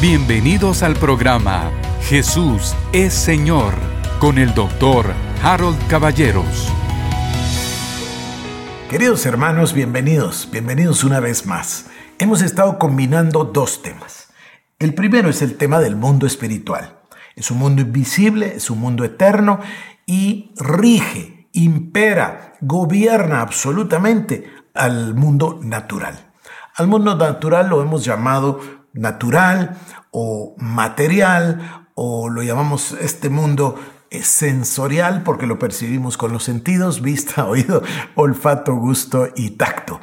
Bienvenidos al programa Jesús es Señor con el doctor Harold Caballeros. Queridos hermanos, bienvenidos, bienvenidos una vez más. Hemos estado combinando dos temas. El primero es el tema del mundo espiritual. Es un mundo invisible, es un mundo eterno y rige, impera, gobierna absolutamente al mundo natural. Al mundo natural lo hemos llamado natural o material o lo llamamos este mundo sensorial porque lo percibimos con los sentidos, vista, oído, olfato, gusto y tacto.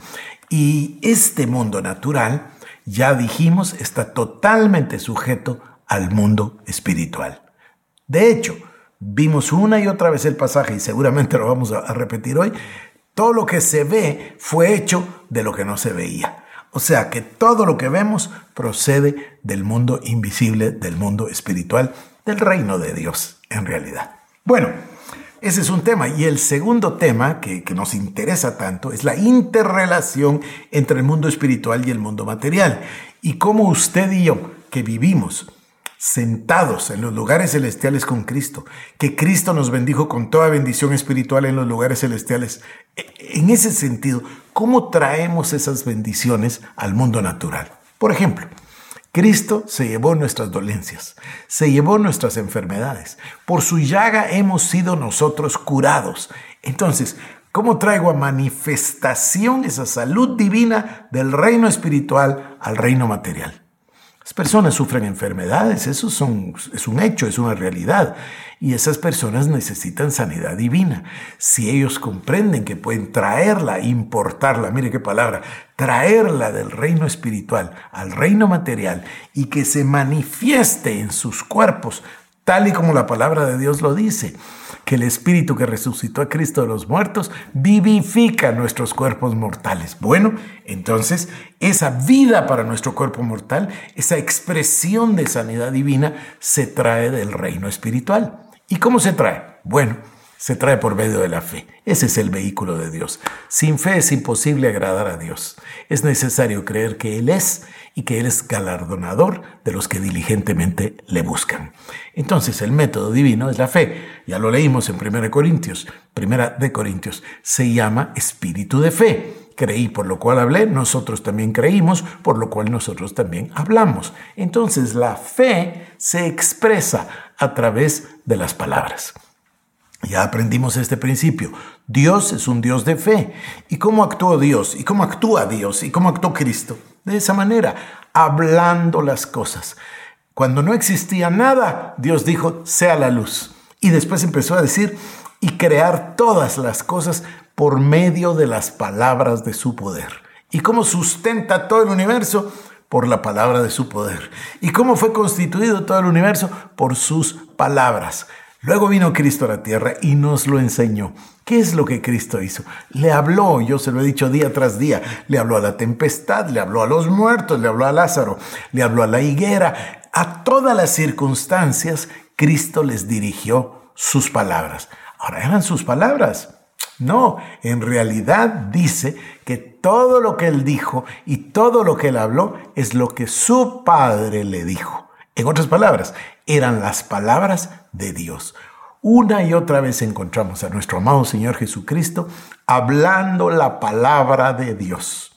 Y este mundo natural, ya dijimos, está totalmente sujeto al mundo espiritual. De hecho, vimos una y otra vez el pasaje y seguramente lo vamos a repetir hoy, todo lo que se ve fue hecho de lo que no se veía. O sea que todo lo que vemos procede del mundo invisible, del mundo espiritual, del reino de Dios, en realidad. Bueno, ese es un tema. Y el segundo tema que, nos interesa tanto es la interrelación entre el mundo espiritual y el mundo material. Y cómo usted y yo, que vivimos sentados en los lugares celestiales con Cristo, que Cristo nos bendijo con toda bendición espiritual en los lugares celestiales. E, en ese sentido, ¿cómo traemos esas bendiciones al mundo natural? Por ejemplo, Cristo se llevó nuestras dolencias, se llevó nuestras enfermedades. Por su llaga hemos sido nosotros curados. Entonces, ¿cómo traigo a manifestación esa salud divina del reino espiritual al reino material? Las personas sufren enfermedades, eso son, es un hecho, es una realidad. Y esas personas necesitan sanidad divina. Si ellos comprenden que pueden traerla, importarla, mire qué palabra, traerla del reino espiritual al reino material y que se manifieste en sus cuerpos tal y como la palabra de Dios lo dice, que el Espíritu que resucitó a Cristo de los muertos vivifica nuestros cuerpos mortales. Bueno, entonces esa vida para nuestro cuerpo mortal, esa expresión de sanidad divina, se trae del reino espiritual. ¿Y cómo se trae? Bueno, se trae por medio de la fe. Ese es el vehículo de Dios. Sin fe es imposible agradar a Dios. Es necesario creer que Él es y que Él es galardonador de los que diligentemente le buscan. Entonces el método divino es la fe. Ya lo leímos en 1 Corintios. Primera de Corintios. Se llama espíritu de fe. Creí por lo cual hablé, nosotros también creímos, por lo cual nosotros también hablamos. Entonces la fe se expresa a través de las palabras. Ya aprendimos este principio. Dios es un Dios de fe. ¿Y cómo actuó Dios? ¿Y cómo actúa Dios? ¿Y cómo actuó Cristo? De esa manera, hablando las cosas. Cuando no existía nada, Dios dijo, sea la luz. Y después empezó a decir, y crear todas las cosas por medio de las palabras de su poder. ¿Y cómo sustenta todo el universo? Por la palabra de su poder. ¿Y cómo fue constituido todo el universo? Por sus palabras. Luego vino Cristo a la tierra y nos lo enseñó. ¿Qué es lo que Cristo hizo? Le habló, yo se lo he dicho día tras día, le habló a la tempestad, le habló a los muertos, le habló a Lázaro, le habló a la higuera, a todas las circunstancias, Cristo les dirigió sus palabras. Ahora eran sus palabras. No, en realidad dice que todo lo que él dijo y todo lo que él habló es lo que su padre le dijo. En otras palabras, eran las palabras de Dios. Una y otra vez encontramos a nuestro amado Señor Jesucristo hablando la palabra de Dios.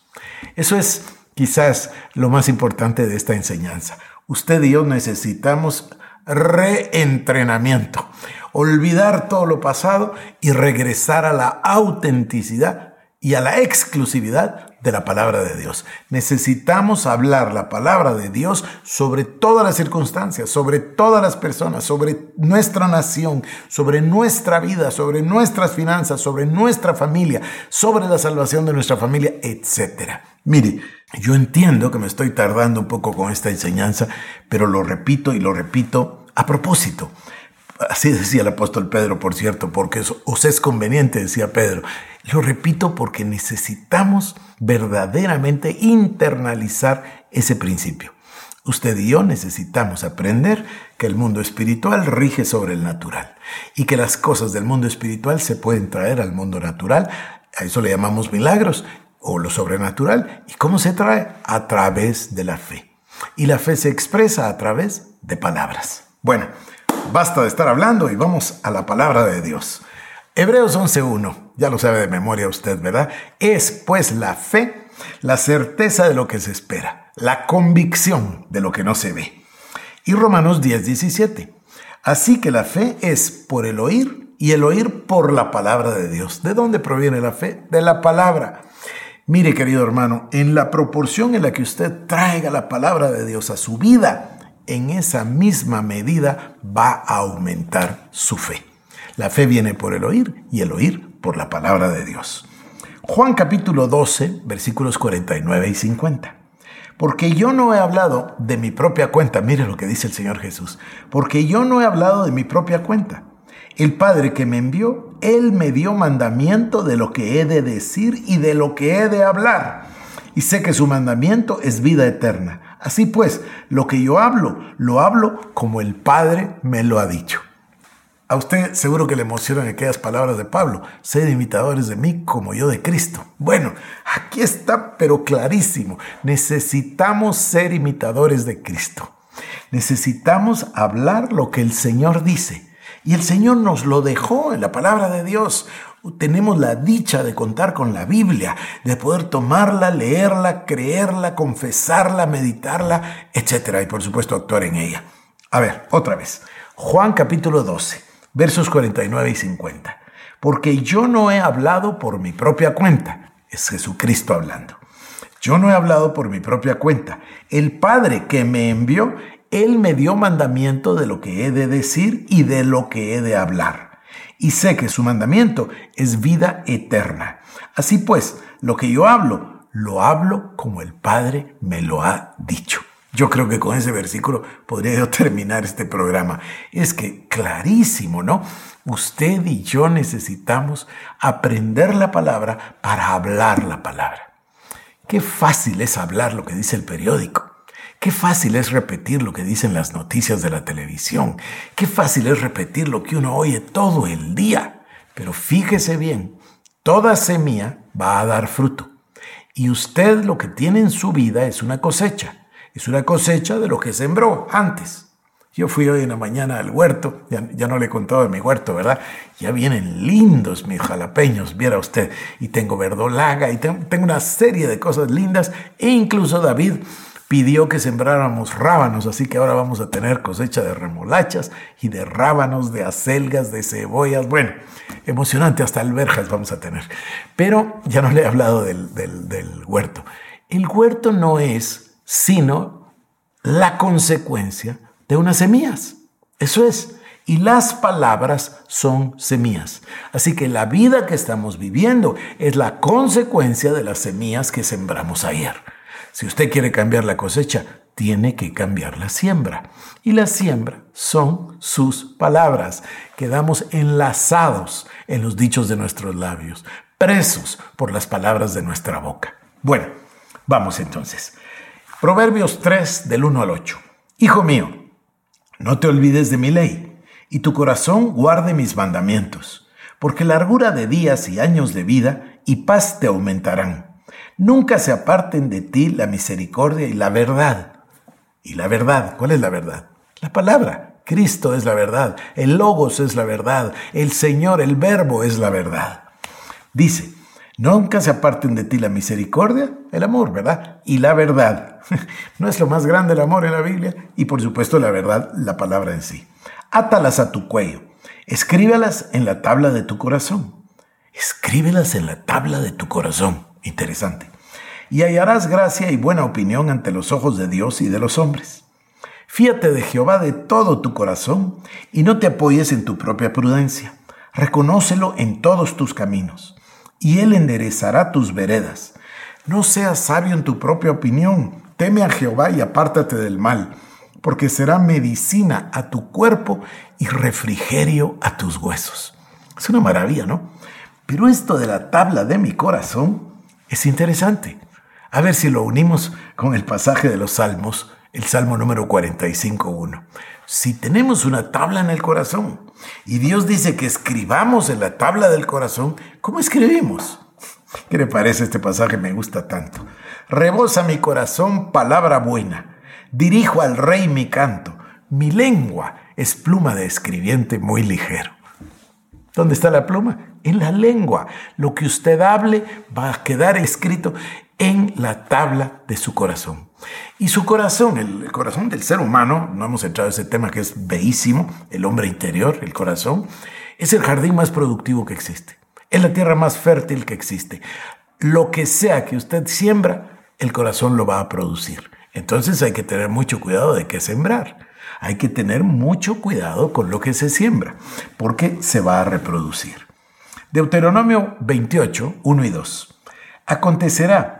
Eso es quizás lo más importante de esta enseñanza. Usted y yo necesitamos reentrenamiento, olvidar todo lo pasado y regresar a la autenticidad y a la exclusividad de la palabra de Dios. Necesitamos hablar la palabra de Dios sobre todas las circunstancias, sobre todas las personas, sobre nuestra nación, sobre nuestra vida, sobre nuestras finanzas, sobre nuestra familia, sobre la salvación de nuestra familia, etc. Mire, yo entiendo que me estoy tardando un poco con esta enseñanza, pero lo repito y lo repito a propósito. Así decía el apóstol Pedro, por cierto, porque os es conveniente, decía Pedro. Lo repito porque necesitamos verdaderamente internalizar ese principio. Usted y yo necesitamos aprender que el mundo espiritual rige sobre el natural y que las cosas del mundo espiritual se pueden traer al mundo natural. A eso le llamamos milagros o lo sobrenatural. ¿Y cómo se trae? A través de la fe. Y la fe se expresa a través de palabras. Bueno, basta de estar hablando y vamos a la palabra de Dios. Hebreos 11.1, ya lo sabe de memoria usted, ¿verdad? Es pues la fe, la certeza de lo que se espera, la convicción de lo que no se ve. Y Romanos 10.17, así que la fe es por el oír y el oír por la palabra de Dios. ¿De dónde proviene la fe? De la palabra. Mire, querido hermano, en la proporción en la que usted traiga la palabra de Dios a su vida, en esa misma medida va a aumentar su fe. La fe viene por el oír y el oír por la palabra de Dios. Juan capítulo 12, versículos 49 y 50. Porque yo no he hablado de mi propia cuenta, mire lo que dice el Señor Jesús, porque yo no he hablado de mi propia cuenta. El Padre que me envió, Él me dio mandamiento de lo que he de decir y de lo que he de hablar. Y sé que su mandamiento es vida eterna. Así pues, lo que yo hablo, lo hablo como el Padre me lo ha dicho. A usted seguro que le emocionan aquellas palabras de Pablo, sed imitadores de mí como yo de Cristo. Bueno, aquí está, pero clarísimo, necesitamos ser imitadores de Cristo. Necesitamos hablar lo que el Señor dice. Y el Señor nos lo dejó en la palabra de Dios. Tenemos la dicha de contar con la Biblia, de poder tomarla, leerla, creerla, confesarla, meditarla, etc. Y por supuesto actuar en ella. A ver, otra vez. Juan capítulo 12, versos 49 y 50. Porque yo no he hablado por mi propia cuenta. Es Jesucristo hablando. Yo no he hablado por mi propia cuenta. El Padre que me envió, él me dio mandamiento de lo que he de decir y de lo que he de hablar. Y sé que su mandamiento es vida eterna. Así pues, lo que yo hablo, lo hablo como el Padre me lo ha dicho. Yo creo que con ese versículo podría yo terminar este programa. Es que clarísimo, ¿no? Usted y yo necesitamos aprender la palabra para hablar la palabra. Qué fácil es hablar lo que dice el periódico. Qué fácil es repetir lo que dicen las noticias de la televisión. Qué fácil es repetir lo que uno oye todo el día. Pero fíjese bien, toda semilla va a dar fruto. Y usted lo que tiene en su vida es una cosecha. Es una cosecha de lo que sembró antes. Yo fui hoy en la mañana al huerto, ya, no le he contado de mi huerto, ¿verdad? Ya vienen lindos mis jalapeños, viera usted. Y tengo verdolaga y tengo, una serie de cosas lindas. E incluso David pidió que sembráramos rábanos, así que ahora vamos a tener cosecha de remolachas y de rábanos, de acelgas, de cebollas. Bueno, emocionante, hasta alberjas vamos a tener. Pero ya no le he hablado del, del huerto. El huerto no es sino la consecuencia de unas semillas. Eso es. Y las palabras son semillas. Así que la vida que estamos viviendo es la consecuencia de las semillas que sembramos ayer. Si usted quiere cambiar la cosecha, tiene que cambiar la siembra. Y la siembra son sus palabras. Quedamos enlazados en los dichos de nuestros labios, presos por las palabras de nuestra boca. Bueno, vamos entonces. Proverbios 3 del 1 al 8. Hijo mío, no te olvides de mi ley, y tu corazón guarde mis mandamientos, porque largura de días y años de vida y paz te aumentarán Nunca se aparten de ti la misericordia y la verdad. ¿Y la verdad? ¿Cuál es la verdad? La palabra. Cristo es la verdad. El logos es la verdad. El Señor, el verbo es la verdad. Dice, nunca se aparten de ti la misericordia, el amor, ¿verdad? Y la verdad. ¿No es lo más grande el amor en la Biblia? Y por supuesto la verdad, la palabra en sí. Átalas a tu cuello. Escríbelas en la tabla de tu corazón. Escríbelas en la tabla de tu corazón. Interesante y hallarás gracia y buena opinión ante los ojos de Dios y de los hombres. Fíate de Jehová de todo tu corazón y no te apoyes en tu propia prudencia. Reconócelo en todos tus caminos, y Él enderezará tus veredas. No seas sabio en tu propia opinión, teme a Jehová y apártate del mal, porque será medicina a tu cuerpo y refrigerio a tus huesos. Es una maravilla, ¿no? Pero esto de la tabla de mi corazón es interesante. A ver si lo unimos con el pasaje de los Salmos, el Salmo número 45.1. Si tenemos una tabla en el corazón y Dios dice que escribamos en la tabla del corazón, ¿cómo escribimos? ¿Qué le parece este pasaje? Me gusta tanto. Rebosa mi corazón palabra buena. Dirijo al rey mi canto. Mi lengua es pluma de escribiente muy ligero. ¿Dónde está la pluma? En la lengua. Lo que usted hable va a quedar escrito en la tabla de su corazón. Y su corazón, el corazón del ser humano, no hemos entrado a ese tema que es bellísimo, el hombre interior, el corazón, es el jardín más productivo que existe. Es la tierra más fértil que existe. Lo que sea que usted siembra, el corazón lo va a producir. Entonces hay que tener mucho cuidado de qué sembrar. Hay que tener mucho cuidado con lo que se siembra, porque se va a reproducir. Deuteronomio 28, 1 y 2. Acontecerá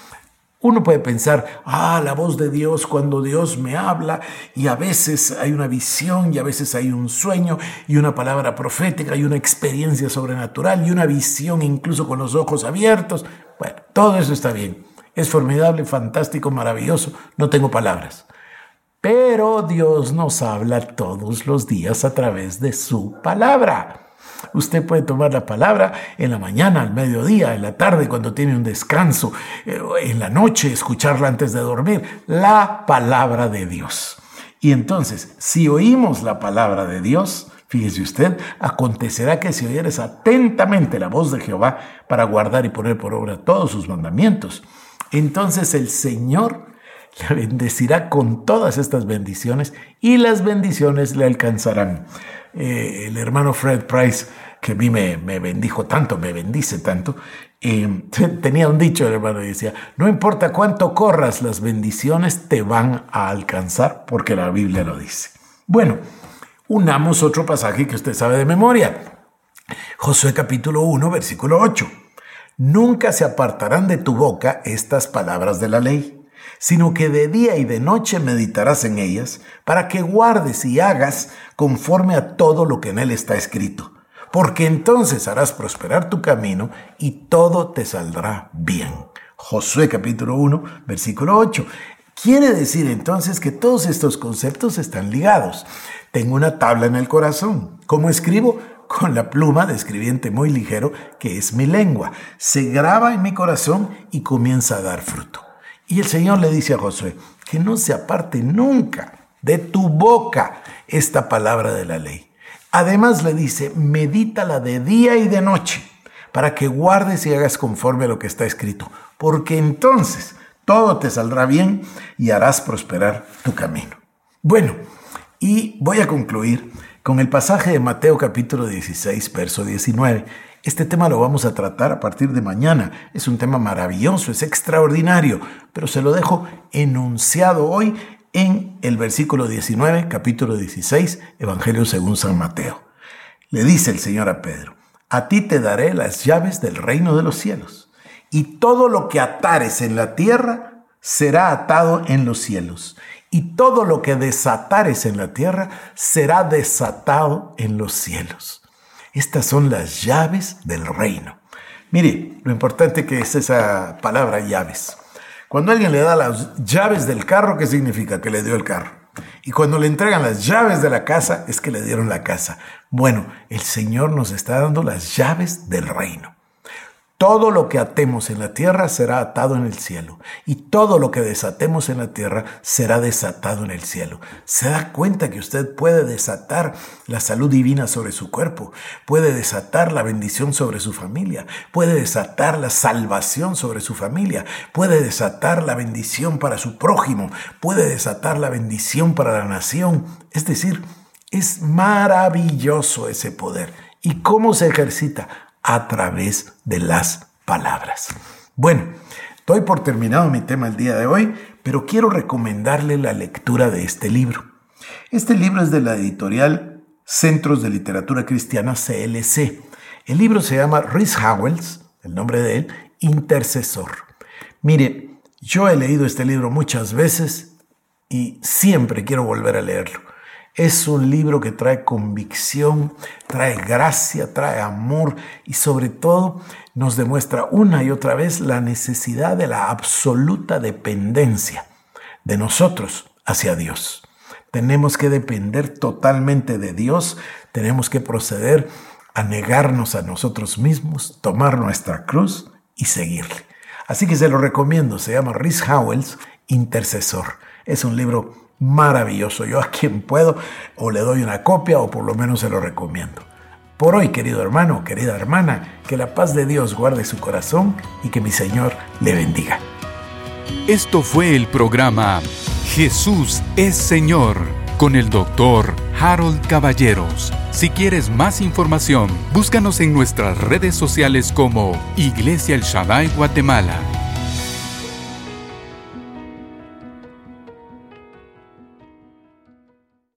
uno puede pensar, ah, la voz de Dios cuando Dios me habla y a veces hay una visión y a veces hay un sueño y una palabra profética y una experiencia sobrenatural y una visión incluso con los ojos abiertos. Bueno, todo eso está bien. Es formidable, fantástico, maravilloso. No tengo palabras. Pero Dios nos habla todos los días a través de su palabra. Usted puede tomar la palabra en la mañana, al mediodía, en la tarde, cuando tiene un descanso, eh, en la noche, escucharla antes de dormir. La palabra de Dios. Y entonces, si oímos la palabra de Dios, fíjese usted, acontecerá que si oyeres atentamente la voz de Jehová para guardar y poner por obra todos sus mandamientos, entonces el Señor le bendecirá con todas estas bendiciones y las bendiciones le alcanzarán. Eh, el hermano Fred Price, que a mí me, bendijo tanto, me bendice tanto, eh, tenía un dicho, el hermano, decía, no importa cuánto corras, las bendiciones te van a alcanzar, porque la Biblia lo dice. Bueno, unamos otro pasaje que usted sabe de memoria. Josué capítulo 1, versículo 8. Nunca se apartarán de tu boca estas palabras de la ley sino que de día y de noche meditarás en ellas, para que guardes y hagas conforme a todo lo que en él está escrito, porque entonces harás prosperar tu camino y todo te saldrá bien. Josué capítulo 1, versículo 8. Quiere decir entonces que todos estos conceptos están ligados. Tengo una tabla en el corazón. ¿Cómo escribo? Con la pluma de escribiente muy ligero que es mi lengua. Se graba en mi corazón y comienza a dar fruto. Y el Señor le dice a Josué, que no se aparte nunca de tu boca esta palabra de la ley. Además le dice, medítala de día y de noche, para que guardes y hagas conforme a lo que está escrito, porque entonces todo te saldrá bien y harás prosperar tu camino. Bueno, y voy a concluir con el pasaje de Mateo capítulo 16, verso 19, este tema lo vamos a tratar a partir de mañana. Es un tema maravilloso, es extraordinario, pero se lo dejo enunciado hoy en el versículo 19, capítulo 16, Evangelio según San Mateo. Le dice el Señor a Pedro, a ti te daré las llaves del reino de los cielos, y todo lo que atares en la tierra será atado en los cielos, y todo lo que desatares en la tierra será desatado en los cielos. Estas son las llaves del reino. Mire, lo importante que es esa palabra llaves. Cuando alguien le da las llaves del carro, ¿qué significa? Que le dio el carro. Y cuando le entregan las llaves de la casa, es que le dieron la casa. Bueno, el Señor nos está dando las llaves del reino. Todo lo que atemos en la tierra será atado en el cielo, y todo lo que desatemos en la tierra será desatado en el cielo. ¿Se da cuenta que usted puede desatar la salud divina sobre su cuerpo? Puede desatar la bendición sobre su familia, puede desatar la salvación sobre su familia, puede desatar la bendición para su prójimo, puede desatar la bendición para la nación. Es decir, es maravilloso ese poder. ¿Y cómo se ejercita? A través de las palabras. Bueno, doy por terminado mi tema el día de hoy, pero quiero recomendarle la lectura de este libro. Este libro es de la editorial Centros de Literatura Cristiana CLC. El libro se llama Rhys Howells, el nombre de él, Intercesor. Mire, yo he leído este libro muchas veces y siempre quiero volver a leerlo. Es un libro que trae convicción, trae gracia, trae amor y sobre todo nos demuestra una y otra vez la necesidad de la absoluta dependencia de nosotros hacia Dios. Tenemos que depender totalmente de Dios, tenemos que proceder a negarnos a nosotros mismos, tomar nuestra cruz y seguirle. Así que se lo recomiendo, se llama Rhys Howells, Intercesor. Es un libro maravilloso. Yo a quien puedo o le doy una copia o por lo menos se lo recomiendo. Por hoy, querido hermano, querida hermana, que la paz de Dios guarde su corazón y que mi Señor le bendiga. Esto fue el programa Jesús es Señor con el doctor Harold Caballeros. Si quieres más información, búscanos en nuestras redes sociales como Iglesia El Shaddai Guatemala